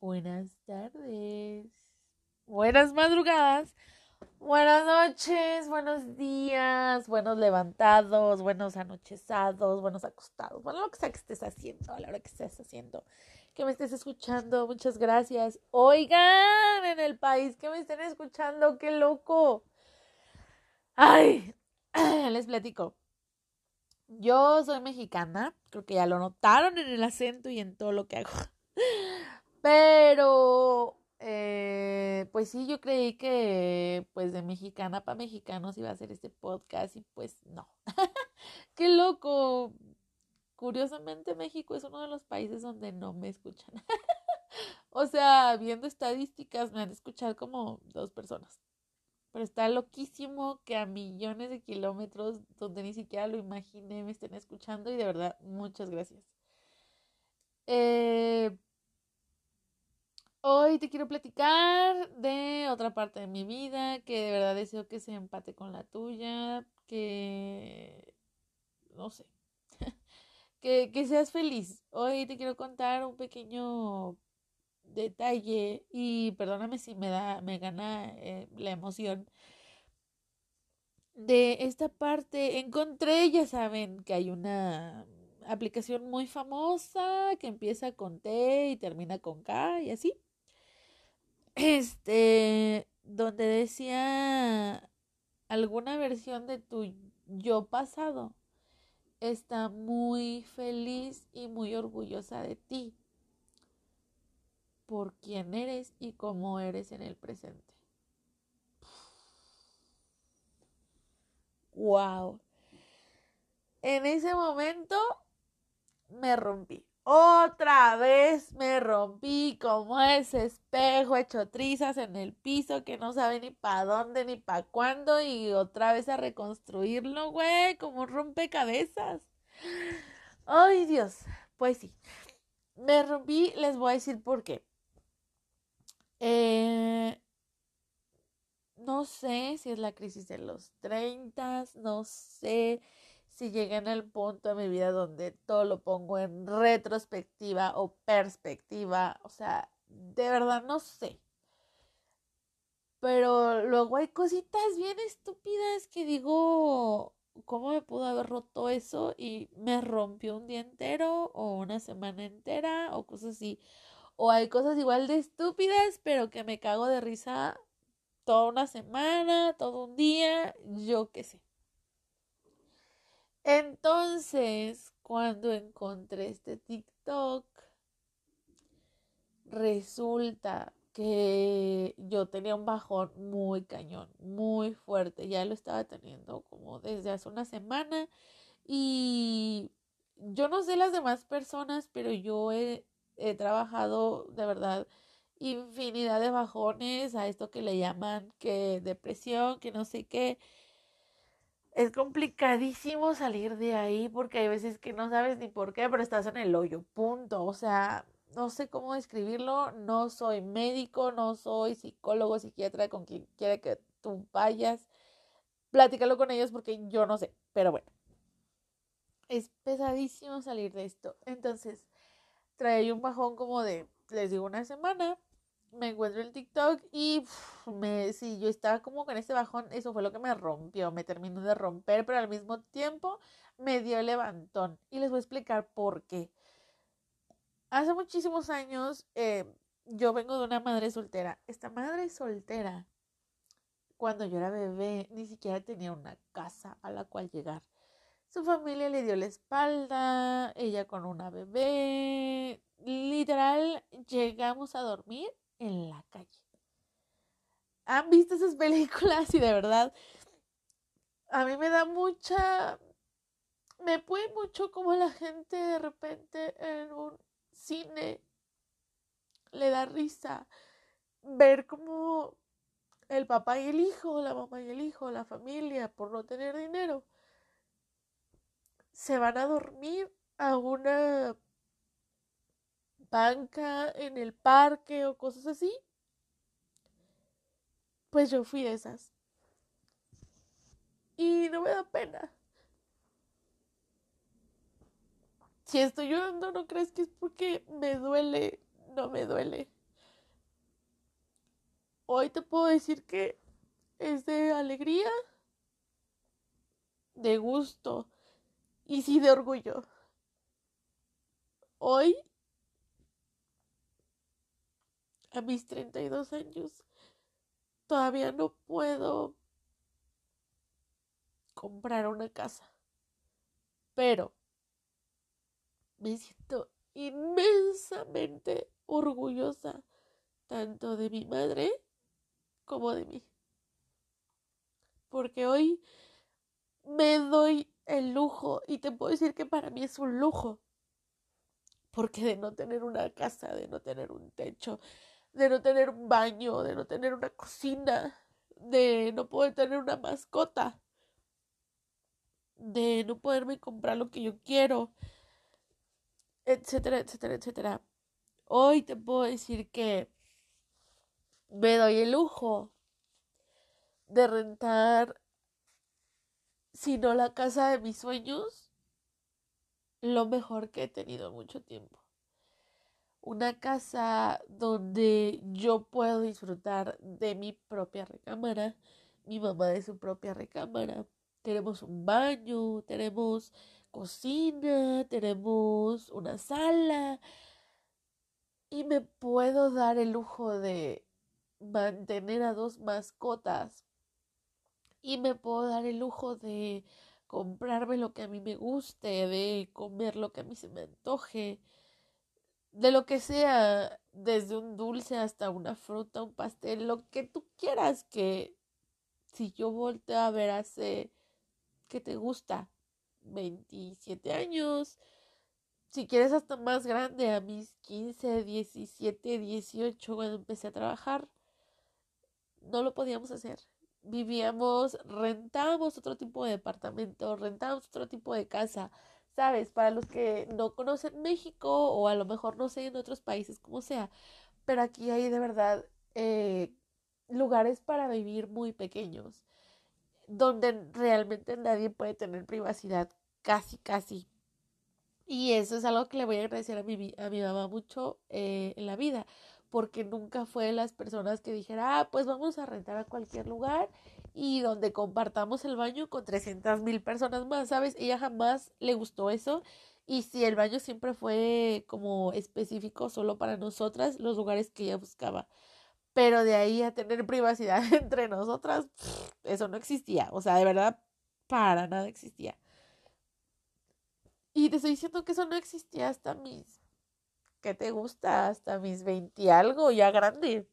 Buenas tardes. Buenas madrugadas. Buenas noches, buenos días, buenos levantados, buenos anochezados, buenos acostados. Bueno, lo que sea que estés haciendo, a la hora que estés haciendo, que me estés escuchando, muchas gracias. Oigan, en el país que me estén escuchando, qué loco. Ay, les platico. Yo soy mexicana, creo que ya lo notaron en el acento y en todo lo que hago. Pero, eh, pues sí, yo creí que pues de mexicana para mexicanos iba a ser este podcast y pues no. Qué loco. Curiosamente México es uno de los países donde no me escuchan. o sea, viendo estadísticas me han de escuchar como dos personas. Pero está loquísimo que a millones de kilómetros donde ni siquiera lo imaginé me estén escuchando y de verdad muchas gracias. Eh, hoy te quiero platicar de otra parte de mi vida que de verdad deseo que se empate con la tuya, que no sé, que, que seas feliz. Hoy te quiero contar un pequeño detalle y perdóname si me da, me gana eh, la emoción de esta parte. Encontré, ya saben, que hay una aplicación muy famosa que empieza con T y termina con K y así. Este, donde decía alguna versión de tu yo pasado está muy feliz y muy orgullosa de ti por quién eres y cómo eres en el presente. Wow. En ese momento me rompí. Otra vez me rompí como ese espejo hecho trizas en el piso que no sabe ni para dónde ni para cuándo y otra vez a reconstruirlo, güey, como rompecabezas. Ay, Dios. Pues sí. Me rompí, les voy a decir por qué. Eh, no sé si es la crisis de los 30, no sé si llegué en el punto de mi vida donde todo lo pongo en retrospectiva o perspectiva, o sea, de verdad no sé. Pero luego hay cositas bien estúpidas que digo, ¿cómo me pudo haber roto eso? Y me rompió un día entero o una semana entera o cosas así. O hay cosas igual de estúpidas, pero que me cago de risa toda una semana, todo un día, yo qué sé. Entonces, cuando encontré este TikTok, resulta que yo tenía un bajón muy cañón, muy fuerte. Ya lo estaba teniendo como desde hace una semana. Y yo no sé las demás personas, pero yo he trabajado de verdad infinidad de bajones a esto que le llaman que depresión, que no sé qué. Es complicadísimo salir de ahí porque hay veces que no sabes ni por qué, pero estás en el hoyo, punto. O sea, no sé cómo describirlo, no soy médico, no soy psicólogo, psiquiatra, con quien quiera que tú vayas. Platícalo con ellos porque yo no sé, pero bueno. Es pesadísimo salir de esto. Entonces, traía un bajón como de, les digo, una semana. Me encuentro en TikTok y me, sí, yo estaba como con ese bajón, eso fue lo que me rompió, me terminó de romper, pero al mismo tiempo me dio el levantón. Y les voy a explicar por qué. Hace muchísimos años eh, yo vengo de una madre soltera. Esta madre soltera, cuando yo era bebé, ni siquiera tenía una casa a la cual llegar. Su familia le dio la espalda, ella con una bebé. Literal, llegamos a dormir en la calle. ¿Han visto esas películas? Y de verdad, a mí me da mucha... Me puede mucho como la gente de repente en un cine le da risa ver como el papá y el hijo, la mamá y el hijo, la familia, por no tener dinero, se van a dormir a una banca en el parque o cosas así. Pues yo fui de esas. Y no me da pena. Si estoy llorando, no crees que es porque me duele. No me duele. hoy te puedo decir que es de alegría, de gusto y sí de orgullo. Hoy, a mis 32 años, todavía no puedo comprar una casa. Pero me siento inmensamente orgullosa tanto de mi madre como de mí. Porque hoy me doy el lujo y te puedo decir que para mí es un lujo. Porque de no tener una casa, de no tener un techo, de no tener un baño, de no tener una cocina, de no poder tener una mascota, de no poderme comprar lo que yo quiero, etcétera, etcétera, etcétera. Hoy te puedo decir que me doy el lujo de rentar, si no la casa de mis sueños, lo mejor que he tenido mucho tiempo. Una casa donde yo puedo disfrutar de mi propia recámara, mi mamá de su propia recámara. Tenemos un baño, tenemos cocina, tenemos una sala y me puedo dar el lujo de mantener a dos mascotas y me puedo dar el lujo de comprarme lo que a mí me guste, de comer lo que a mí se me antoje, de lo que sea, desde un dulce hasta una fruta, un pastel, lo que tú quieras que si yo volteo a ver hace que te gusta 27 años, si quieres hasta más grande, a mis 15, 17, 18, cuando empecé a trabajar, no lo podíamos hacer. Vivíamos, rentábamos otro tipo de departamento, rentábamos otro tipo de casa, ¿sabes? Para los que no conocen México o a lo mejor no sé en otros países como sea, pero aquí hay de verdad eh, lugares para vivir muy pequeños, donde realmente nadie puede tener privacidad, casi, casi. Y eso es algo que le voy a agradecer a mi, a mi mamá mucho eh, en la vida, porque nunca fue de las personas que dijera, ah, pues vamos a rentar a cualquier lugar y donde compartamos el baño con 300 mil personas más, ¿sabes? Ella jamás le gustó eso. Y si el baño siempre fue como específico solo para nosotras, los lugares que ella buscaba. Pero de ahí a tener privacidad entre nosotras, eso no existía. O sea, de verdad, para nada existía. Y te estoy diciendo que eso no existía hasta mis ¿qué te gusta? Hasta mis 20 algo, ya grande.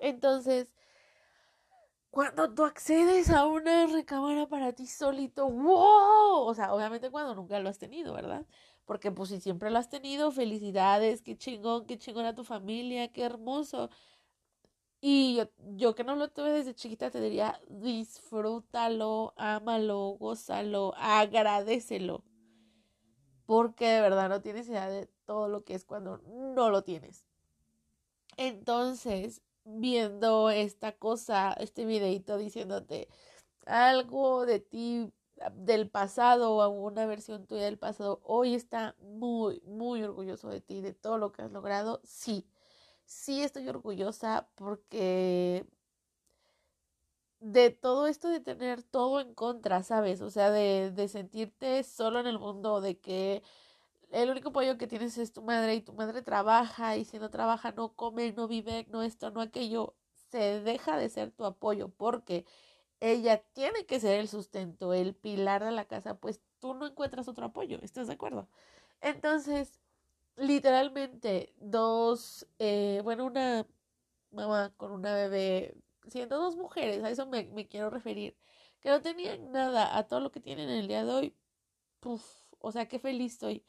Entonces, cuando tú accedes a una recámara para ti solito, wow, o sea, obviamente cuando nunca lo has tenido, ¿verdad? Porque pues si siempre lo has tenido, felicidades, qué chingón, qué chingón a tu familia, qué hermoso. Y yo, que no lo tuve desde chiquita te diría, disfrútalo, ámalo, gózalo, agradecelo. Porque de verdad no tienes idea de todo lo que es cuando no lo tienes. Entonces, viendo esta cosa, este videito diciéndote algo de ti del pasado o alguna versión tuya del pasado, hoy está muy, muy orgulloso de ti, de todo lo que has logrado. Sí, sí estoy orgullosa porque de todo esto de tener todo en contra, ¿sabes? O sea, de, de sentirte solo en el mundo, de que el único apoyo que tienes es tu madre y tu madre trabaja y si no trabaja no come, no vive, no esto, no aquello, se deja de ser tu apoyo porque ella tiene que ser el sustento, el pilar de la casa, pues tú no encuentras otro apoyo, ¿estás de acuerdo? Entonces, literalmente, dos, eh, bueno, una mamá con una bebé, siendo dos mujeres, a eso me, me quiero referir, que no tenían nada a todo lo que tienen el día de hoy, Puf, o sea, qué feliz estoy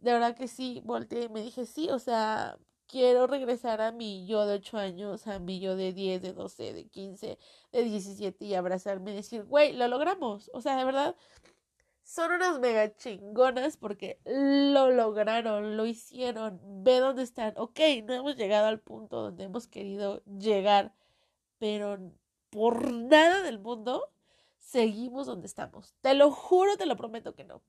de verdad que sí, volteé y me dije, sí, o sea, quiero regresar a mi yo de 8 años, a mi yo de 10, de 12, de 15, de 17 y abrazarme y decir, güey, lo logramos. O sea, de verdad, son unas mega chingonas porque lo lograron, lo hicieron, ve dónde están. Ok, no hemos llegado al punto donde hemos querido llegar, pero por nada del mundo seguimos donde estamos. Te lo juro, te lo prometo que no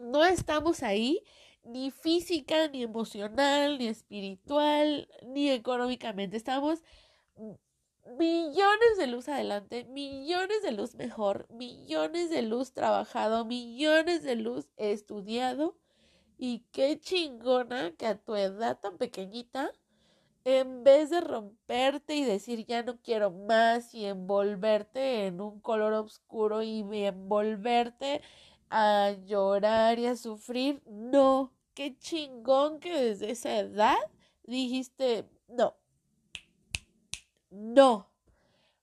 no estamos ahí ni física, ni emocional, ni espiritual, ni económicamente. Estamos millones de luz adelante, millones de luz mejor, millones de luz trabajado, millones de luz estudiado. Y qué chingona que a tu edad tan pequeñita, en vez de romperte y decir ya no quiero más y envolverte en un color oscuro y envolverte a llorar y a sufrir, no, qué chingón que desde esa edad dijiste, no, no.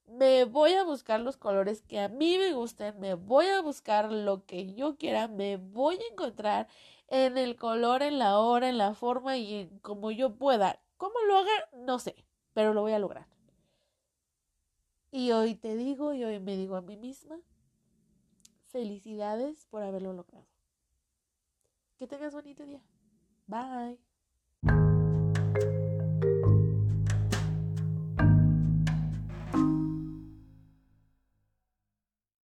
Me voy a buscar los colores que a mí me gusten, me voy a buscar lo que yo quiera, me voy a encontrar en el color, en la hora, en la forma y como yo pueda. ¿Cómo lo haga? No sé, pero lo voy a lograr. Y hoy te digo, y hoy me digo a mí misma, felicidades por haberlo logrado. Que tengas bonito día. Bye.